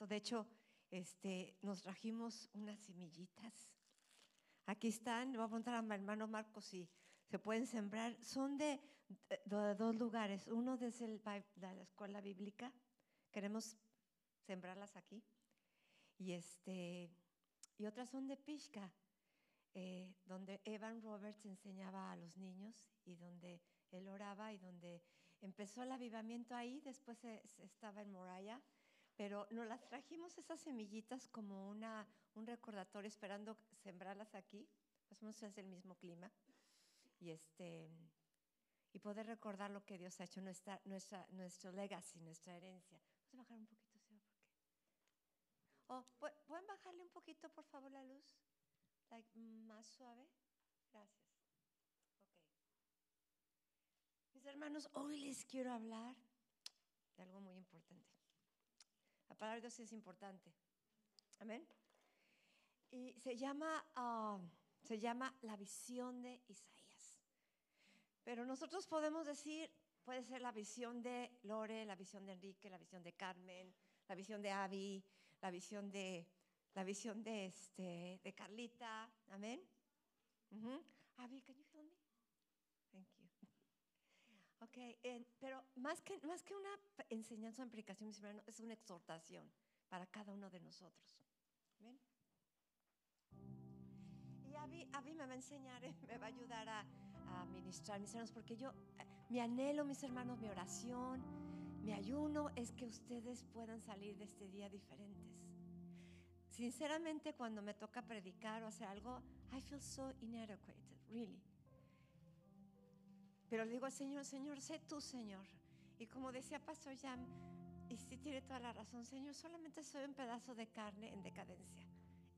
cierto. De hecho, este, nos trajimos unas semillitas. Aquí están, voy a preguntar a mi hermano Marcos si se pueden sembrar. Son de, de dos lugares. Uno desde el, de la escuela bíblica. Queremos sembrarlas aquí. Y, este, y otras son de Pishka, eh, donde Evan Roberts enseñaba a los niños y donde él oraba y donde empezó el avivamiento ahí. Después estaba en Moraya pero nos las trajimos esas semillitas como una, un recordatorio esperando sembrarlas aquí, más o menos es el mismo clima, y, este, y poder recordar lo que Dios ha hecho, nuestra, nuestra, nuestro legacy, nuestra herencia. Vamos a bajar un poquito, ¿sí? Oh, ¿Pueden bajarle un poquito, por favor, la luz? más suave. Gracias. Mis hermanos, hoy les quiero hablar de algo muy importante. La palabra de Dios es importante. Amén. Y se llama, ah, se llama la visión de Isaías. Pero nosotros podemos decir, puede ser la visión de Lore, la visión de Enrique, la visión de Carmen, la visión de Abby, la visión de, la visión de, este, de Carlita. Amén. Abby, can you help me? Thank you. Ok, pero más que, más que una enseñanza o implicación, es una exhortación para cada uno de nosotros. ¿Ven? Y Abby, me va a enseñar, me va a ayudar a, a ministrar, mis hermanos, porque yo, eh, mi anhelo, mis hermanos, mi oración, mi ayuno es que ustedes puedan salir de este día diferentes. Sinceramente, cuando me toca predicar o hacer algo, I feel so inadequate, really. Pero le digo al Señor, Señor, sé tú, Señor. Y como decía Pastor Jan, y sí tiene toda la razón, Señor, solamente soy un pedazo de carne en decadencia.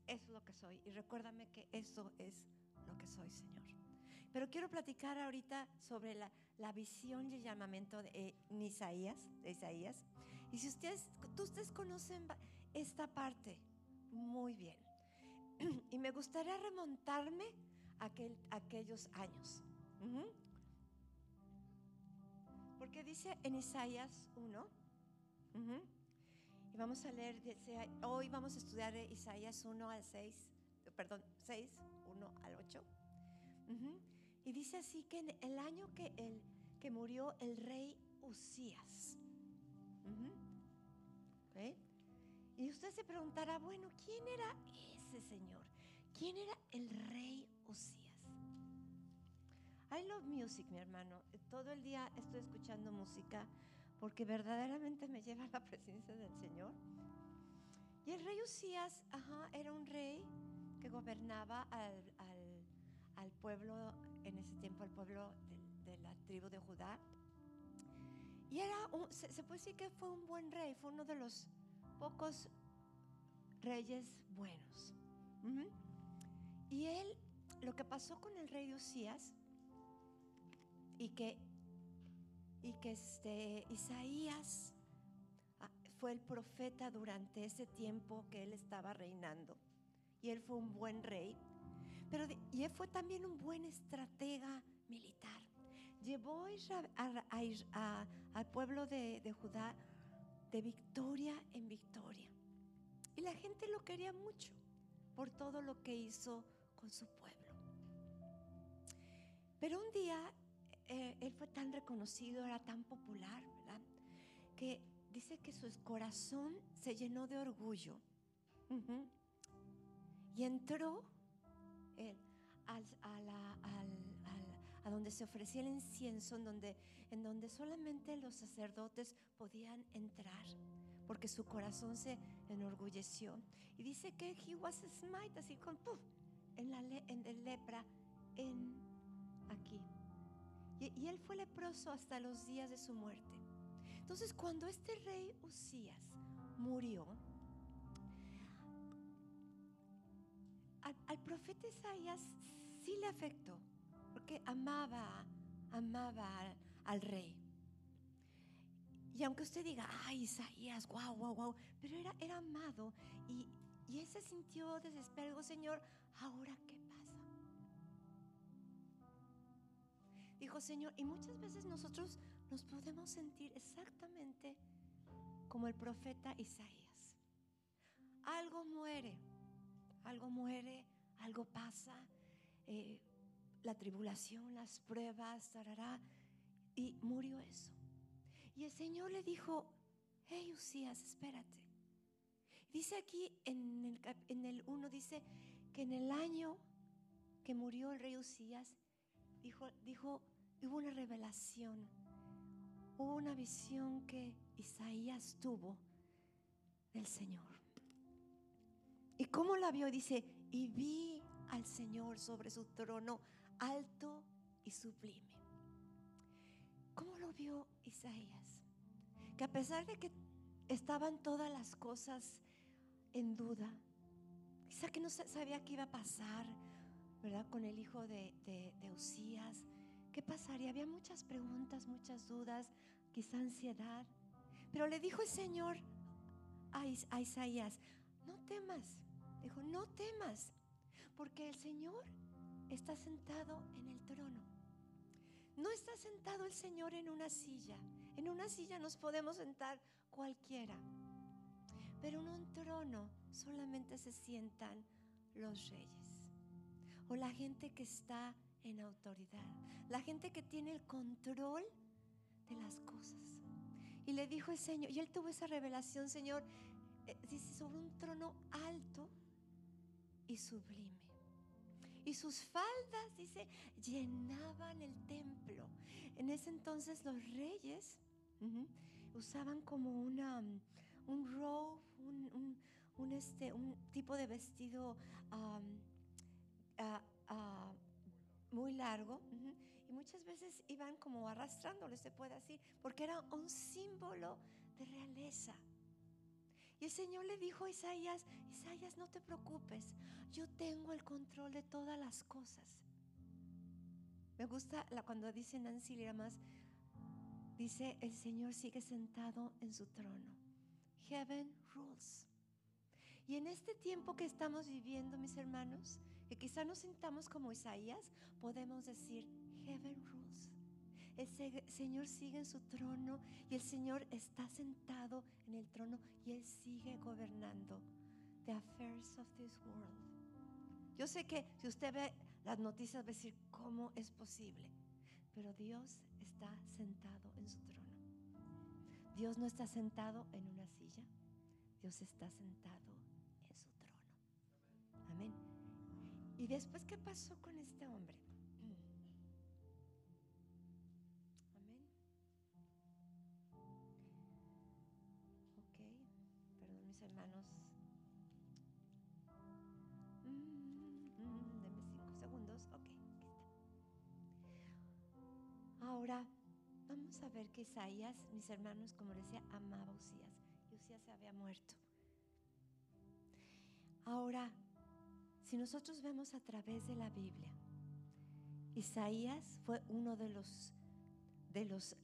Eso es lo que soy. Y recuérdame que eso es lo que soy, Señor. Pero quiero platicar ahorita sobre la, la visión y el llamamiento de, eh, Isaías, de Isaías. Y si ustedes, ustedes conocen esta parte muy bien. Y me gustaría remontarme a, aquel, aquellos años. Porque dice en Isaías 1, y vamos a leer, hoy vamos a estudiar Isaías 1 al 6, perdón, 6, 1 al 8. Y dice así que en el año que, el, que murió el rey Usías. Y usted se preguntará, bueno, ¿quién era ese señor? ¿Quién era el rey Usías? I love music, mi hermano. Todo el día estoy escuchando música porque verdaderamente me lleva a la presencia del Señor. Y el rey Usías, ajá, era un rey que gobernaba al, pueblo, en ese tiempo, al pueblo de, la tribu de Judá. Y era, se, puede decir que fue un buen rey, fue uno de los pocos reyes buenos. Y él, lo que pasó con el rey Usías, y que, y que este, Isaías ah, fue el profeta durante ese tiempo que él estaba reinando. Y él fue un buen rey, pero y él fue también un buen estratega militar. Llevó a, al pueblo de, de Judá de victoria en victoria. Y la gente lo quería mucho por todo lo que hizo con su pueblo. Pero un día eh, él fue tan reconocido, era tan popular, ¿verdad? Que dice que su corazón se llenó de orgullo. Y entró él a, donde se ofrecía el incienso, en donde, en donde solamente los sacerdotes podían entrar, porque su corazón se enorgulleció. Y dice que he was smite, así con en la en lepra, en aquí. Y, él fue leproso hasta los días de su muerte. Entonces cuando este rey Usías murió, al, profeta Isaías sí le afectó, porque amaba, amaba al, rey. Y aunque usted diga, ay, Isaías, guau, guau, guau, pero era, era amado y, y él se sintió desesperado, Señor, ¿ahora qué Dijo, Señor, y muchas veces nosotros nos podemos sentir exactamente como el profeta Isaías. muere, algo muere, algo pasa, eh, la tribulación, las pruebas, y murió eso. Y el Señor le dijo, hey Usías, espérate. Dice aquí en el, en el 1, dice que en el año que murió el rey Usías, dijo, dijo, hubo una revelación, hubo una visión que Isaías tuvo del Señor. ¿Y cómo la vio? Dice, y vi al Señor sobre su trono alto y sublime. ¿Cómo lo vio Isaías? Que a pesar de que estaban todas las cosas en duda, quizá que no sabía qué iba a pasar, ¿verdad? Con el hijo de, de, de Usías. ¿Qué pasaría? Había muchas preguntas, muchas dudas, quizá ansiedad. Pero le dijo el Señor a, a Isaías, no temas. Dijo, no temas, porque el Señor está sentado en el trono. No está sentado el Señor en una silla. En una silla nos podemos sentar cualquiera. Pero en un trono solamente se sientan los reyes. O la gente que está en autoridad. La gente que tiene el control de las cosas. Y le dijo el Señor, y él tuvo esa revelación, Señor, eh, dice, sobre un trono alto y sublime. Y sus faldas, dice, llenaban el templo. En ese entonces los reyes usaban como una, un robe, un, este, un tipo de vestido muy largo. Y muchas veces iban como arrastrándolo, se puede decir, porque era un símbolo de realeza. Y el Señor le dijo a Isaías, Isaías, no te preocupes, yo tengo el control de todas las cosas. Me gusta la, cuando dice Nancy más dice, el Señor sigue sentado en su trono. Heaven rules. Y en este tiempo que estamos viviendo, mis hermanos, que quizá nos sintamos como Isaías, podemos decir, Heaven rules. El Señor sigue en su trono y el Señor está sentado en el trono y Él sigue gobernando the affairs of this world. Yo sé que si usted ve las noticias va a decir, ¿cómo es posible? Pero Dios está sentado en su trono. Dios no está sentado en una silla, Dios está sentado en su trono. Amén. ¿Y después qué pasó con este hombre? hermanos. Mm, denme cinco segundos. Ok, Ahora vamos a ver que Isaías, mis hermanos, como decía, amaba a Usías. Y Usías se había muerto. Ahora, si nosotros vemos a través de la Biblia, Isaías fue uno de los, de los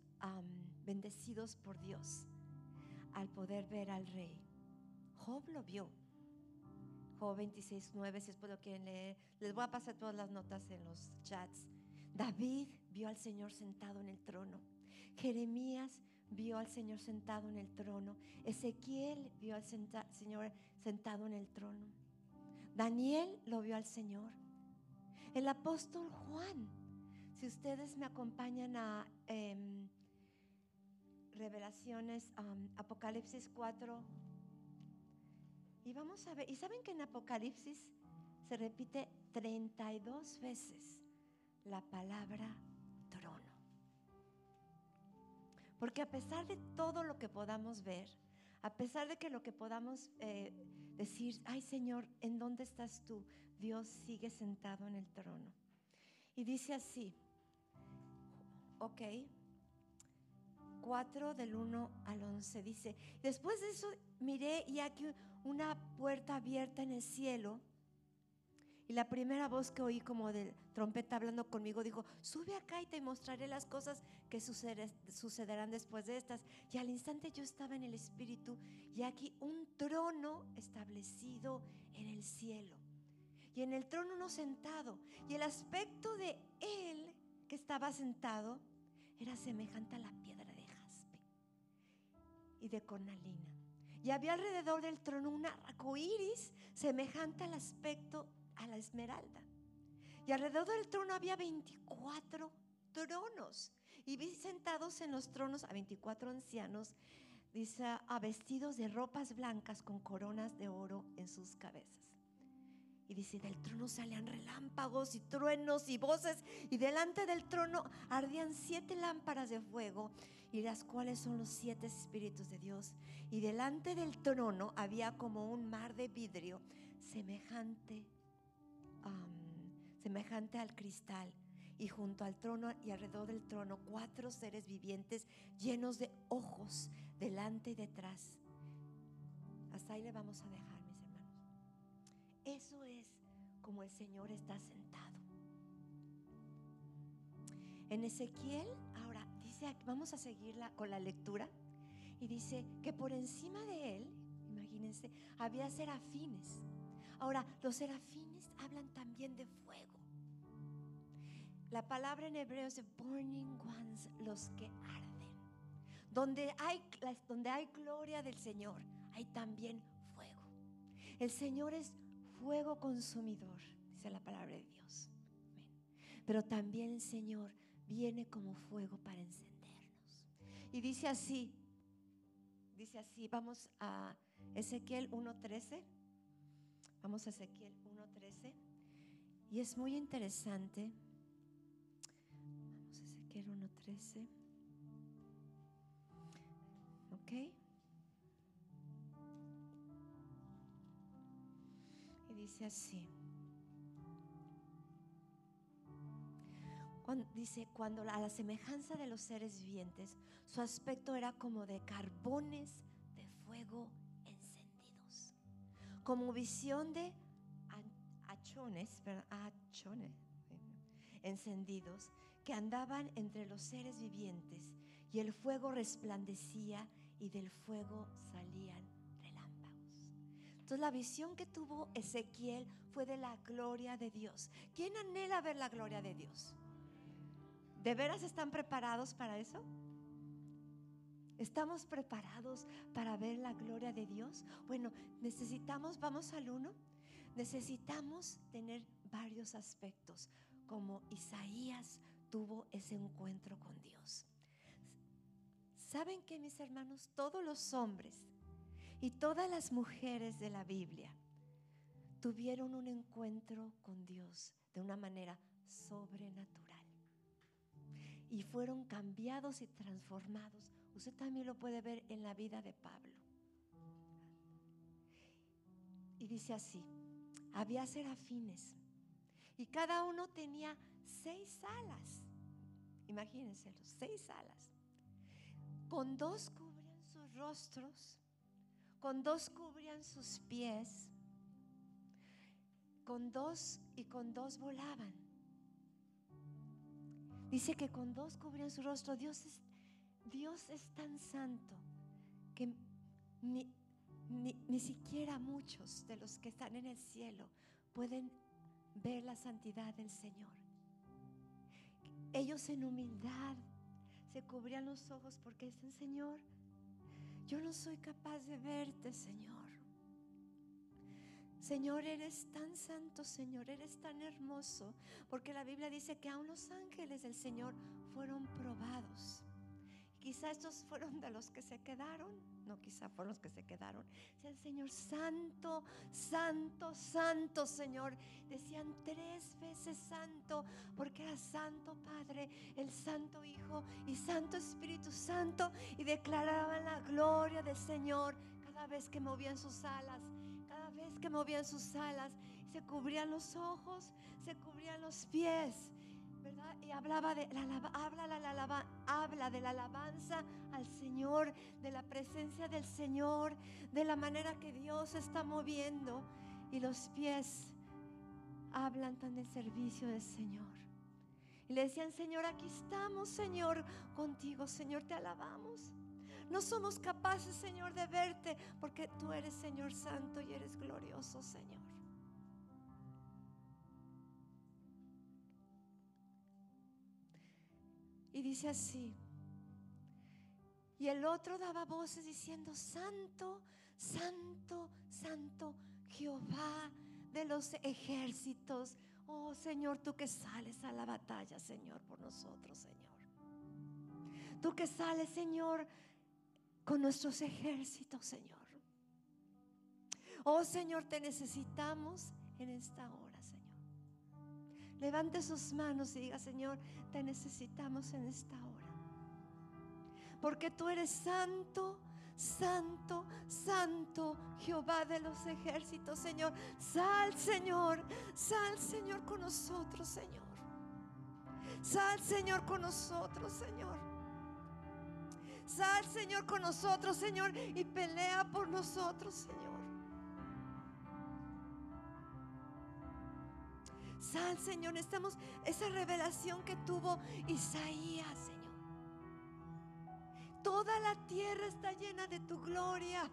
bendecidos por Dios al poder ver al rey. Job lo vio. Job 26, 9, si después lo quieren leer. Les voy a pasar todas las notas en los chats. David vio al Señor sentado en el trono. Jeremías vio al Señor sentado en el trono. Ezequiel vio al Señor sentado en el trono. Daniel lo vio al Señor. El apóstol Juan, si ustedes me acompañan a em, Revelaciones, Apocalipsis 4, y vamos a ver, y saben que en Apocalipsis se repite 32 veces la palabra trono. Porque a pesar de todo lo que podamos ver, a pesar de que lo que podamos eh, decir, ay Señor, ¿en dónde estás tú? Dios sigue sentado en el trono. Y dice así, ok, 4 del 1 al 11 dice, después de eso miré y aquí una puerta abierta en el cielo. Y la primera voz que oí como de trompeta hablando conmigo dijo, sube acá y te mostraré las cosas que sucederán después de estas. Y al instante yo estaba en el Espíritu y aquí un trono establecido en el cielo. Y en el trono uno sentado. Y el aspecto de él que estaba sentado era semejante a la piedra de jaspe y de cornalina y había alrededor del trono un arco iris semejante al aspecto a la esmeralda. Y alrededor del trono había 24 tronos. Y vi sentados en los tronos a 24 ancianos, dice, a vestidos de ropas blancas con coronas de oro en sus cabezas. Y dice, del trono salían relámpagos y truenos y voces, y delante del trono ardían siete lámparas de fuego, y las cuales son los siete espíritus de Dios. Y delante del trono había como un mar de vidrio semejante, semejante al cristal. Y junto al trono y alrededor del trono cuatro seres vivientes llenos de ojos delante y detrás. Hasta ahí le vamos a dejar. Eso es como el Señor está sentado. En Ezequiel, ahora dice, vamos a seguirla con la lectura, y dice que por encima de él, imagínense, había serafines. Ahora, los serafines hablan también de fuego. La palabra en hebreo es burning ones, los que arden. Donde hay, donde hay gloria del Señor, hay también fuego. El Señor es fuego consumidor, dice la palabra de Dios. Pero también el Señor viene como fuego para encendernos. Y dice así, dice así, vamos a Ezequiel 1.13, vamos a Ezequiel 1.13, y es muy interesante. Vamos a Ezequiel 1.13. ¿Ok? dice así. dice, cuando a la semejanza de los seres vivientes, su aspecto era como de carbones de fuego como visión de achones, achones encendidos que andaban entre los seres vivientes y el fuego resplandecía y del fuego salían entonces la visión que tuvo Ezequiel fue de la gloria de Dios. ¿Quién anhela ver la gloria de Dios? ¿De veras están preparados para eso? ¿Estamos preparados para ver la gloria de Dios? Bueno, necesitamos, vamos al uno, necesitamos tener varios aspectos, como Isaías tuvo ese encuentro con Dios. ¿Saben que mis hermanos? Todos los hombres y todas las mujeres de la Biblia tuvieron un encuentro con Dios de una manera sobrenatural. Y fueron cambiados y transformados. Usted también lo puede ver en la vida de Pablo. Y dice así, había serafines y cada uno tenía seis alas. Imagínense, seis alas. Con dos cubrían sus rostros con dos cubrían sus pies, con dos y con dos volaban. Dice que con dos cubrían su rostro. Dios es, Dios es tan santo que ni, ni siquiera muchos de los que están en el cielo pueden ver la santidad del Señor. Ellos en humildad se cubrían los ojos porque dicen, Señor, yo no soy capaz de verte, Señor. Señor, eres tan santo, Señor, eres tan hermoso, porque la Biblia dice que aún los ángeles del Señor fueron probados. Quizá estos fueron de los que se quedaron, no, quizá fueron los que se quedaron. Decían, Señor, santo, santo, santo, Señor. Decían tres veces santo, porque era santo Padre, el santo Hijo y santo Espíritu Santo. Y declaraban la gloria del Señor cada vez que movían sus alas, cada vez que movían sus alas. Se cubrían los ojos, se cubrían los pies y hablaba de la, habla, la, habla de la alabanza al Señor, de la presencia del Señor, de la manera que Dios está moviendo. Y los pies hablan tan del servicio del Señor. Y le decían, Señor, aquí estamos, Señor, contigo, Señor, te alabamos. No somos capaces, Señor, de verte, porque tú eres, Señor, santo y eres glorioso, Señor. Y dice así. Y el otro daba voces diciendo, Santo, Santo, Santo, Jehová de los ejércitos. Oh Señor, tú que sales a la batalla, Señor, por nosotros, Señor. Tú que sales, Señor, con nuestros ejércitos, Señor. Oh Señor, te necesitamos en esta hora. Levante sus manos y diga, Señor, te necesitamos en esta hora. Porque tú eres santo, santo, santo, Jehová de los ejércitos, Señor. Sal, Señor, sal, Señor, con nosotros, Señor. Sal, Señor, con nosotros, Señor. Sal, Señor, con nosotros, Señor, y pelea por nosotros, Señor. Sal, Señor, estamos esa revelación que tuvo Isaías, Señor. Toda la tierra está llena de tu gloria.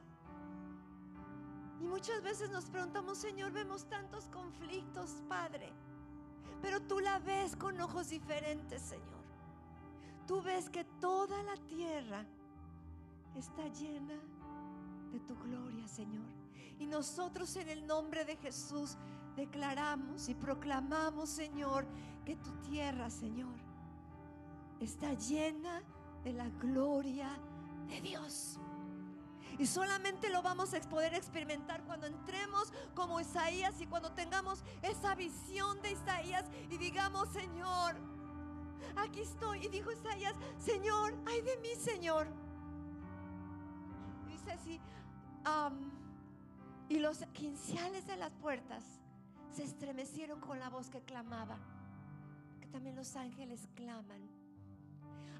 Y muchas veces nos preguntamos, Señor, vemos tantos conflictos, Padre, pero tú la ves con ojos diferentes, Señor tú ves que toda la tierra está llena de tu gloria, Señor. Y nosotros en el nombre de Jesús declaramos y proclamamos, Señor, que tu tierra, Señor, está llena de la gloria de Dios. Y solamente lo vamos a poder experimentar cuando entremos como Isaías y cuando tengamos esa visión de Isaías y digamos, Señor, aquí estoy. Y dijo Isaías, Señor, ay de mí, Señor. Dice así, y los quinciales de las puertas se estremecieron con la voz que clamaba, que también los ángeles claman.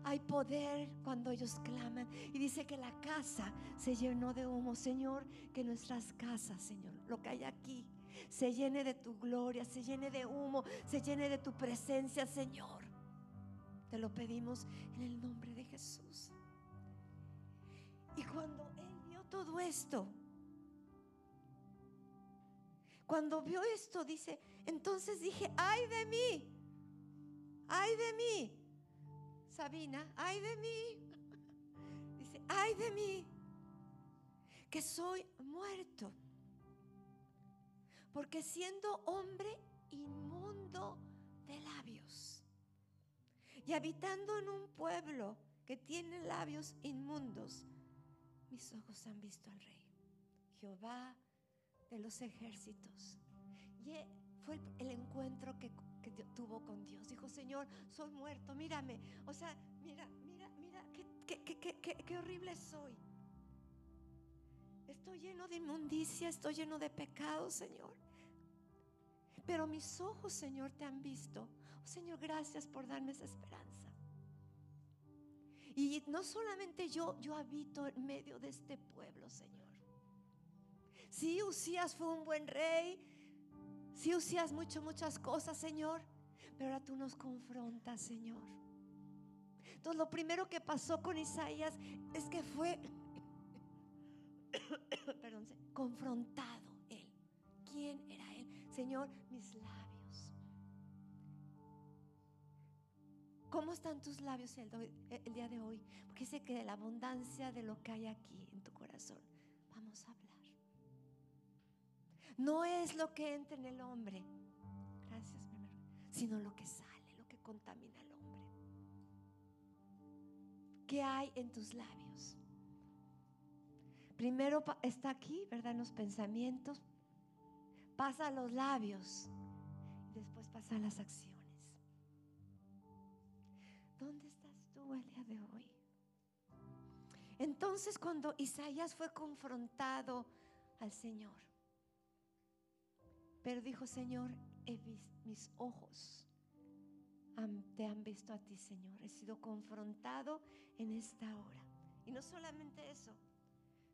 Hay poder cuando ellos claman. Y dice que la casa se llenó de humo. Señor, que nuestras casas, Señor, lo que hay aquí, se llene de tu gloria, se llene de humo, se llene de tu presencia, Señor. Te lo pedimos en el nombre de Jesús. Y cuando él vio todo esto, cuando vio esto, dice, entonces dije, ay de mí, ay de mí, Sabina, ay de mí, dice, ay de mí, que soy muerto, porque siendo hombre inmundo de labios y habitando en un pueblo que tiene labios inmundos, mis ojos han visto al Rey, Jehová de los ejércitos. Y e, fue el, encuentro que, tuvo con Dios. Dijo, Señor, soy muerto, mírame. O sea, mira, mira, mira, qué, qué, qué horrible soy. Estoy lleno de inmundicia, estoy lleno de pecado, Señor. Pero mis ojos, Señor, te han visto. Señor, gracias por darme esa esperanza. Y no solamente yo, yo habito en medio de este pueblo, Señor. Si Usías fue un buen rey, si Usías mucho, muchas cosas, Señor, pero ahora tú nos confrontas, Señor. Entonces lo primero que pasó con Isaías es que fue, perdón, confrontado él. ¿Quién era él? Señor, mis labios ¿Cómo están tus labios el, día de hoy? Porque dice que la abundancia de lo que hay aquí en tu corazón, vamos a hablar. No es lo que entra en el hombre, gracias, mi sino lo que sale, lo que contamina al hombre. ¿Qué hay en tus labios? Primero está aquí, ¿verdad? En los pensamientos, pasa a los labios, después pasa a las acciones. ¿Dónde estás tú el día de hoy? Entonces cuando Isaías fue confrontado al Señor, pero dijo, Señor, he visto, mis ojos te han visto a ti, Señor. He sido confrontado en esta hora. Y no solamente eso,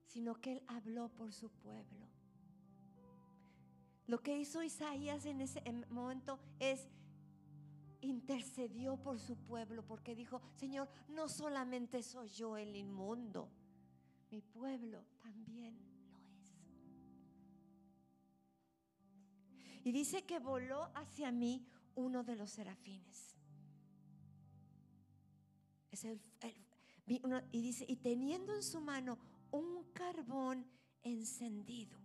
sino que Él habló por su pueblo. Lo que hizo Isaías en ese momento es intercedió por su pueblo porque dijo, Señor, no solamente soy yo el inmundo, mi pueblo también Y dice que voló hacia mí uno de los serafines. Es el, y dice, y teniendo en su mano un carbón encendido.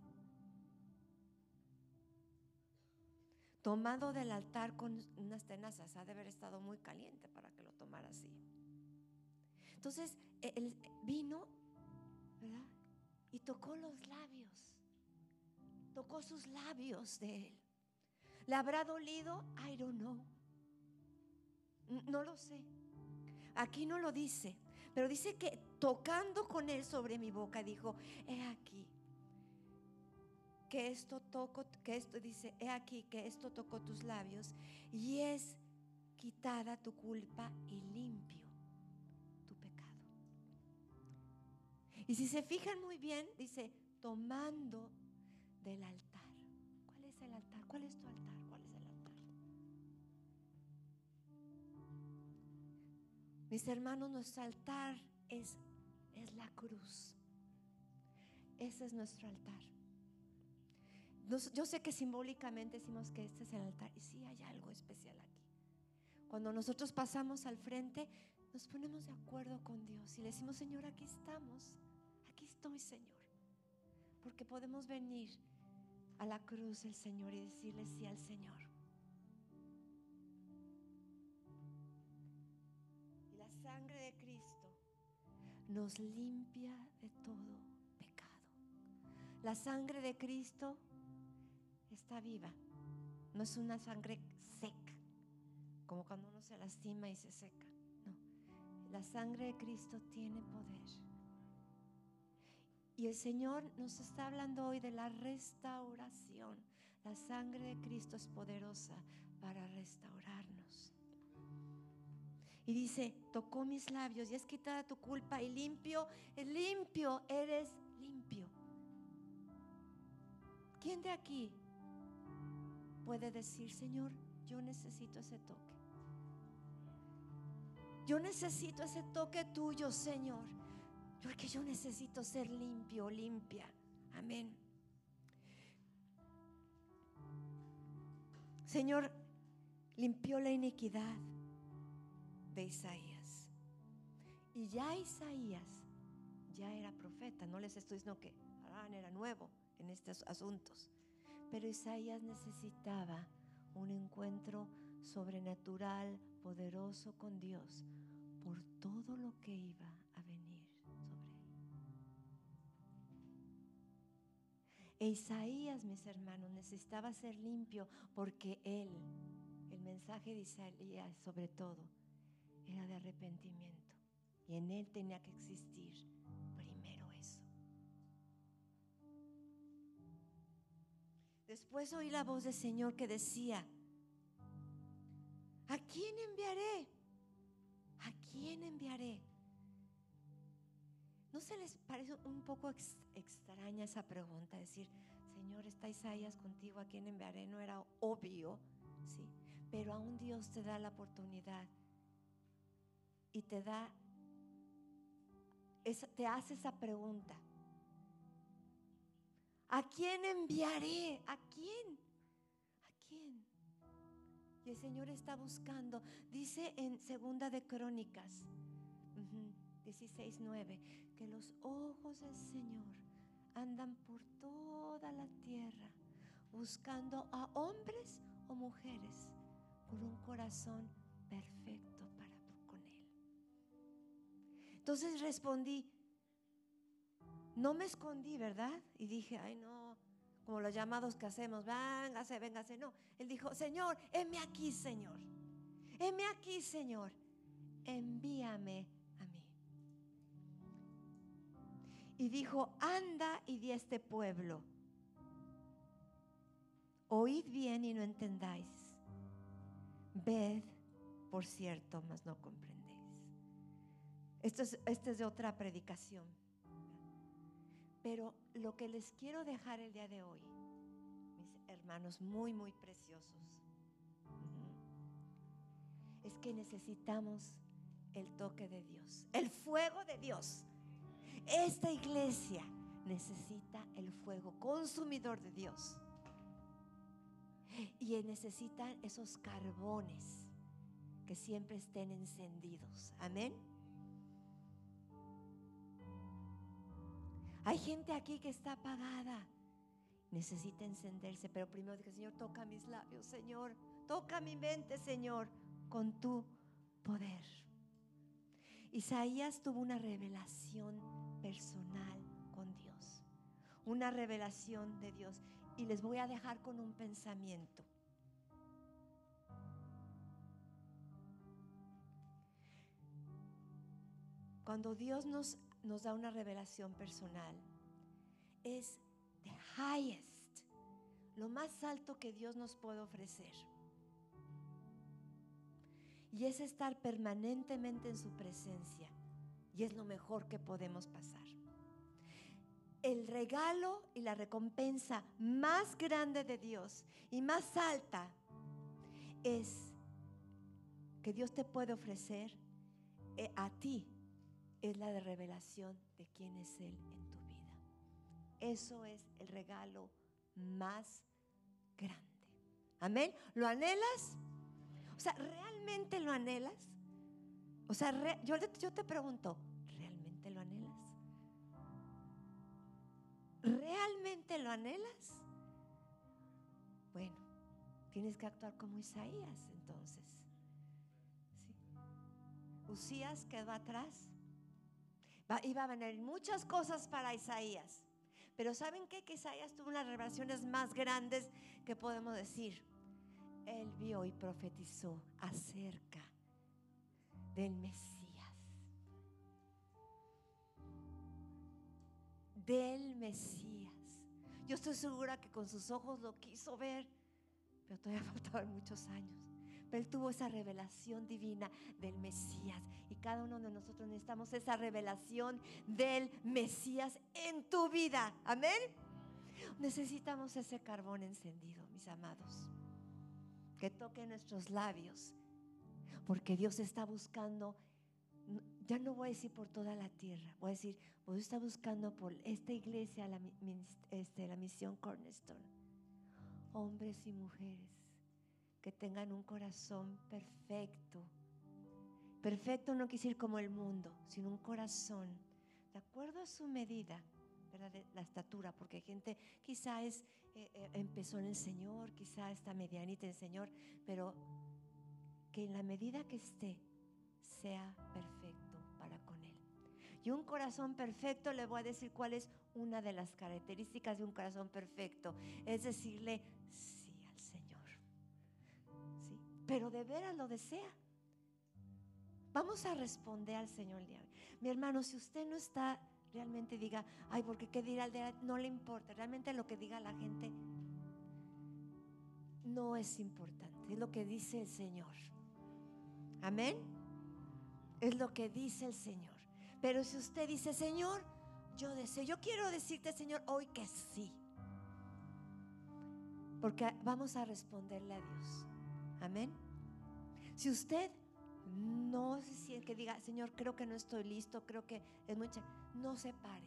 tomado del altar con unas tenazas. Ha de haber estado muy caliente para que lo tomara así. Entonces, e, él vino, ¿verdad? Y tocó los labios. Tocó sus labios de él. ¿Le habrá dolido? I don't know. No lo sé. Aquí no lo dice, pero dice que tocando con él sobre mi boca dijo, he aquí, que esto toco, que esto dice, he aquí que esto tocó tus labios y es quitada tu culpa y limpio tu pecado. Y si se fijan muy bien, dice, tomando del altar. ¿Cuál es el altar? ¿Cuál es tu altar? Mis hermanos, nuestro altar es, es la cruz. Ese es nuestro altar yo sé que simbólicamente decimos que este es el altar y sí hay algo especial aquí. Cuando nosotros pasamos al frente, nos ponemos de acuerdo con Dios y le decimos, Señor, aquí estamos, aquí estoy, Señor. Porque podemos venir a la cruz del Señor y decirle sí al Señor. Nos limpia de todo pecado. La sangre de Cristo está viva. No es una sangre seca, como cuando uno se lastima y se seca. No, la sangre de Cristo tiene poder. Y el Señor nos está hablando hoy de la restauración. La sangre de Cristo es poderosa para restaurarnos. Y dice, tocó mis labios y es quitada tu culpa y limpio, limpio, eres limpio. ¿Quién de aquí puede decir, Señor, yo necesito ese toque. Yo necesito ese toque tuyo, Señor. Porque yo necesito ser limpio, limpia. Amén. Señor, limpió la iniquidad de Isaías. Y ya Isaías ya era profeta. No les estoy diciendo que Arán era nuevo en estos asuntos. Pero Isaías necesitaba un encuentro sobrenatural, poderoso con Dios por todo lo que iba a venir sobre él. E Isaías, mis hermanos, necesitaba ser limpio porque él, el mensaje de Isaías sobre todo, era de arrepentimiento. Y en él tenía que existir Después oí la voz del Señor que decía, ¿a quién enviaré? ¿A quién enviaré? ¿No se les parece un poco extraña esa pregunta? Decir, Señor, está Isaías contigo, ¿a quién enviaré? No era obvio, ¿sí? Pero aún Dios te da la oportunidad y te da, te hace esa pregunta. ¿A quién enviaré? ¿A quién? ¿A quién? Y el Señor está buscando. Dice en Segunda de Crónicas 16:9 que los ojos del Señor andan por toda la tierra buscando a hombres o mujeres por un corazón perfecto. Entonces respondí, no me escondí, ¿verdad? Y dije, ay no, como los llamados que hacemos, véngase, véngase. No, él dijo, Señor, heme aquí, Señor. Heme aquí, Señor. Envíame a mí. Y dijo, anda y di a este pueblo. Oíd bien y no entendáis. Ved, por cierto, mas no comprendéis. Esto es, esta es de otra predicación. Pero lo que les quiero dejar el día de hoy, mis hermanos muy, muy preciosos, es que necesitamos el toque de Dios, el fuego de Dios. Esta iglesia necesita el fuego consumidor de Dios. Y necesitan esos carbones que siempre estén encendidos. Amén. Hay gente aquí que está apagada necesita encenderse, pero primero dije, Señor, toca mis labios, Señor, toca mi mente, Señor, con tu poder. Isaías tuvo una revelación personal con Dios, una revelación de Dios. Y les voy a dejar con un pensamiento. Cuando Dios nos, nos da una revelación personal, es the highest, lo más alto que Dios nos puede ofrecer. Y es estar permanentemente en su presencia. Y es lo mejor que podemos pasar. El regalo y la recompensa más grande de Dios y más alta es que Dios te puede ofrecer eh, a ti es la de revelación de quién es Él en tu vida. Eso es el regalo más grande. Amén. ¿Lo anhelas? O sea, ¿realmente lo anhelas? O sea, yo, yo te pregunto, ¿realmente lo anhelas? ¿Realmente lo anhelas? Bueno, tienes que actuar como Isaías entonces. ¿Sí? Usías quedó atrás iba a venir muchas cosas para Isaías. Pero ¿saben qué? Que Isaías tuvo unas revelaciones más grandes que podemos decir. Él vio y profetizó acerca del Mesías. Del Mesías. Yo estoy segura que con sus ojos lo quiso ver, pero todavía faltaban muchos años. Pero él tuvo esa revelación divina del Mesías. Y cada uno de nosotros necesitamos esa revelación del Mesías en tu vida. Amén. Necesitamos ese carbón encendido, mis amados. Que toque nuestros labios. Porque Dios está buscando, ya no voy a decir por toda la tierra, voy a decir, Dios está buscando por esta iglesia, la, este, la misión Cornerstone. Hombres y mujeres que tengan un corazón perfecto. Perfecto no quiere decir como el mundo, sino un corazón de acuerdo a su medida, la estatura, porque hay gente quizá es, eh, eh, empezó en el Señor, quizá está medianita en el Señor, pero que en la medida que esté sea perfecto para con Él. Y un corazón perfecto, le voy a decir cuál es una de las características de un corazón perfecto, es decirle pero de veras lo desea. Vamos a responder al Señor el. Mi hermano, si usted no está realmente diga, ay, porque qué dirá el día, no le importa. Realmente lo que diga la gente no es importante. Es lo que dice el Señor. Amén. Es lo que dice el Señor. Pero si usted dice, Señor, yo deseo, yo quiero decirte, Señor, hoy que sí. Porque vamos a responderle a Dios. Amén. Si usted no se siente que diga, Señor, creo que no estoy listo, creo que es mucha, no se pare.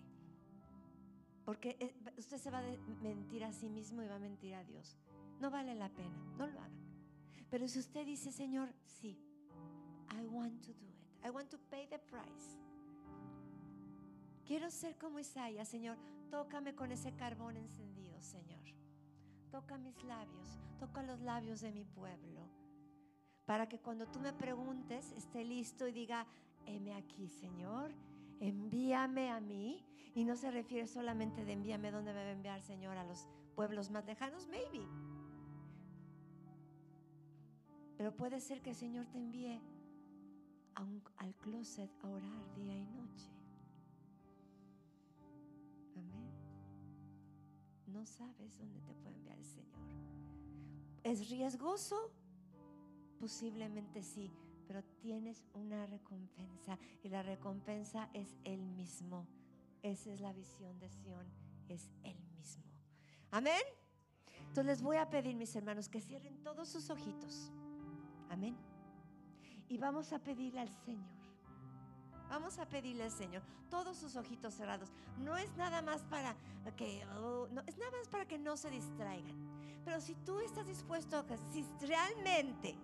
Porque usted se va a mentir a sí mismo y va a mentir a Dios. No vale la pena, no lo haga. Pero si usted dice, Señor, sí, I want to do it. I want to pay the price. Quiero ser como Isaías, Señor. Tócame con ese carbón encendido, Señor. Toca mis labios, toca los labios de mi pueblo. Para que cuando tú me preguntes esté listo y diga, heme aquí, Señor, envíame a mí. Y no se refiere solamente de envíame donde me va a enviar, Señor, a los pueblos más lejanos, maybe. Pero puede ser que el Señor te envíe al closet a orar día y noche. Amén. No sabes dónde te puede enviar el Señor. ¿Es riesgoso? Posiblemente sí, pero tienes una recompensa y la recompensa es el mismo. Esa es la visión de Sión, es el mismo. Amén. Entonces les voy a pedir, mis hermanos, que cierren todos sus ojitos. Amén. Y vamos a pedirle al Señor Vamos a pedirle al Señor todos sus ojitos cerrados. No es nada más para que oh, no, es nada más para que no se distraigan. Pero si tú estás dispuesto si realmente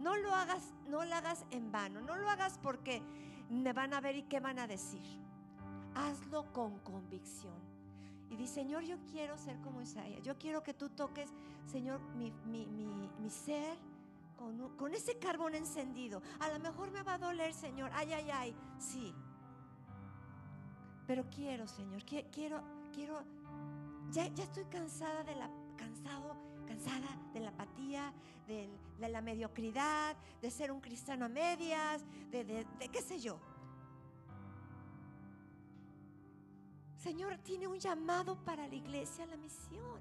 no lo hagas, no lo hagas en vano, no lo hagas porque me van a ver y qué van a decir. Hazlo con convicción. Y di, Señor, yo quiero ser como Isaías. Yo quiero que tú toques, Señor, mi, mi- mi- mi ser con, ese carbón encendido. A lo mejor me va a doler, Señor. Ay, ay, ay. Sí. Pero quiero, Señor. qui- Quiero, quiero. Ya, ya estoy cansada de la. Cansado, cansada de la apatía, de la mediocridad, de ser un cristiano a medias, de, de, de qué sé yo. Señor, tiene un llamado para la iglesia, la misión.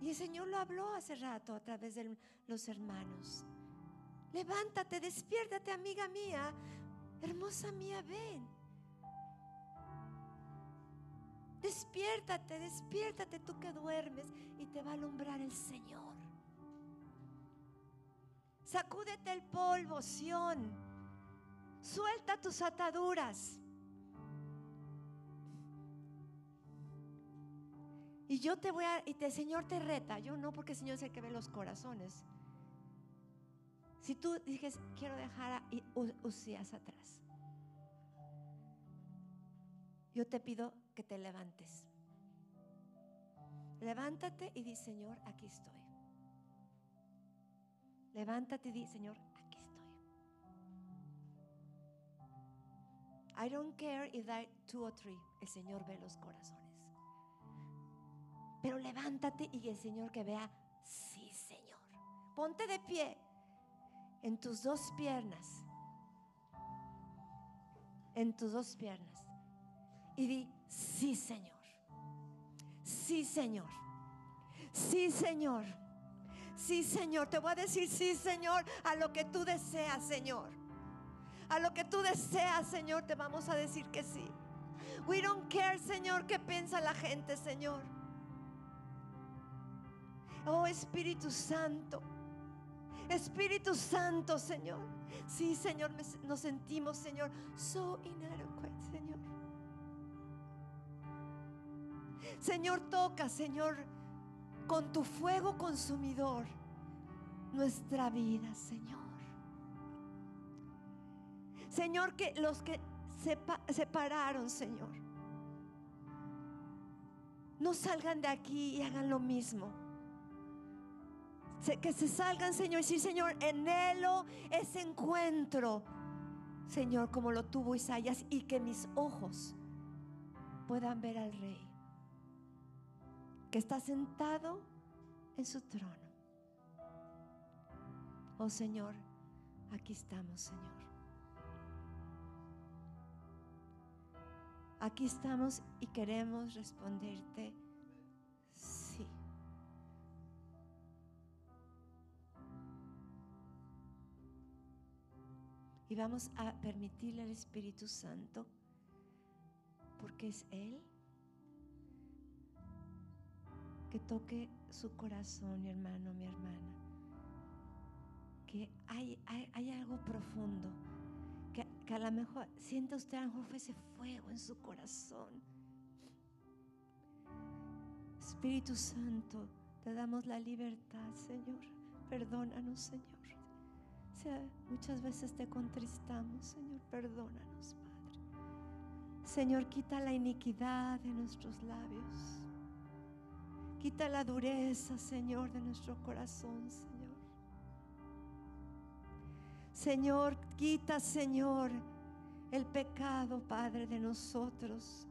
Y el Señor lo habló hace rato a través de los hermanos. Levántate, despiértate, amiga mía, hermosa mía, ven. Despiértate, despiértate tú que duermes y te va a alumbrar el Señor. Sacúdete el polvo, Sión. Suelta tus ataduras. Y yo te voy a, y el Señor te reta, yo no, porque el Señor es el que ve los corazones. Si tú dices, quiero dejar a I- Usías atrás, yo te pido que te levantes. Levántate y di, Señor, aquí estoy. Levántate y di, Señor, aquí estoy. I don't care if there two or three. El Señor ve los corazones. Pero levántate y el Señor que vea, sí, Señor. Ponte de pie en tus dos piernas. En tus dos piernas. Y di, sí, Señor. Sí, Señor. Sí, Señor. Sí, Señor. Te voy a decir sí, Señor, a lo que tú deseas, Señor. A lo que tú deseas, Señor, te vamos a decir que sí. We don't care, Señor, qué piensa la gente, Señor. Oh Espíritu Santo. Espíritu Santo, Señor. Sí, Señor, nos sentimos, Señor, so inadequate, Señor. Señor, toca, Señor, con tu fuego consumidor nuestra vida, Señor. Señor, que los que se pa- separaron, Señor, no salgan de aquí y hagan lo mismo. Que se salgan, Señor, y decir, Señor, enhelo ese encuentro, Señor, como lo tuvo Isaías, y que mis ojos puedan ver al Rey, que está sentado en su trono. Oh Señor, aquí estamos, Señor. Aquí estamos y queremos responderte Y vamos a permitirle al Espíritu Santo, porque es Él, que toque su corazón, mi hermano, mi hermana. Que hay, hay, algo profundo, que, a lo mejor siente usted a lo mejor ese fuego en su corazón. Espíritu Santo, te damos la libertad, Señor. Perdónanos, Señor. Muchas veces te contristamos, Señor. Perdónanos, Padre. Señor, quita la iniquidad de nuestros labios. Quita la dureza, Señor, de nuestro corazón, Señor. Señor, quita, Señor, el pecado, Padre, de nosotros.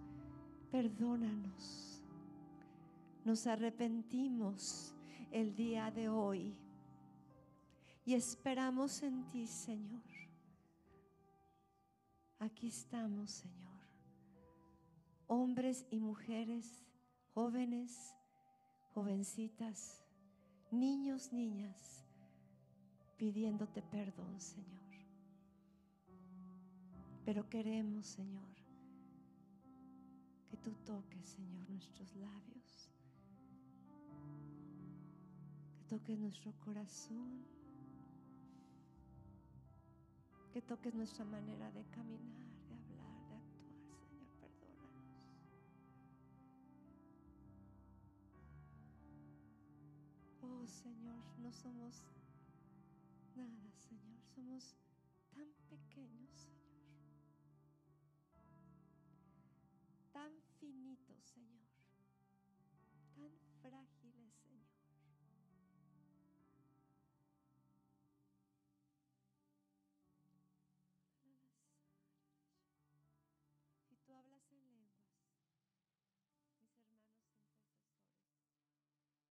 Perdónanos. Nos arrepentimos el día de hoy y esperamos en ti, Señor. Aquí estamos, Señor. Hombres y mujeres, jóvenes, jovencitas, niños, niñas, pidiéndote perdón, Señor. Pero queremos, Señor, que tú toques, Señor, nuestros labios, que toques nuestro corazón, que toques nuestra manera de caminar, de hablar, de actuar, Señor, perdónanos. Oh Señor, no somos nada, Señor, somos tan pequeños,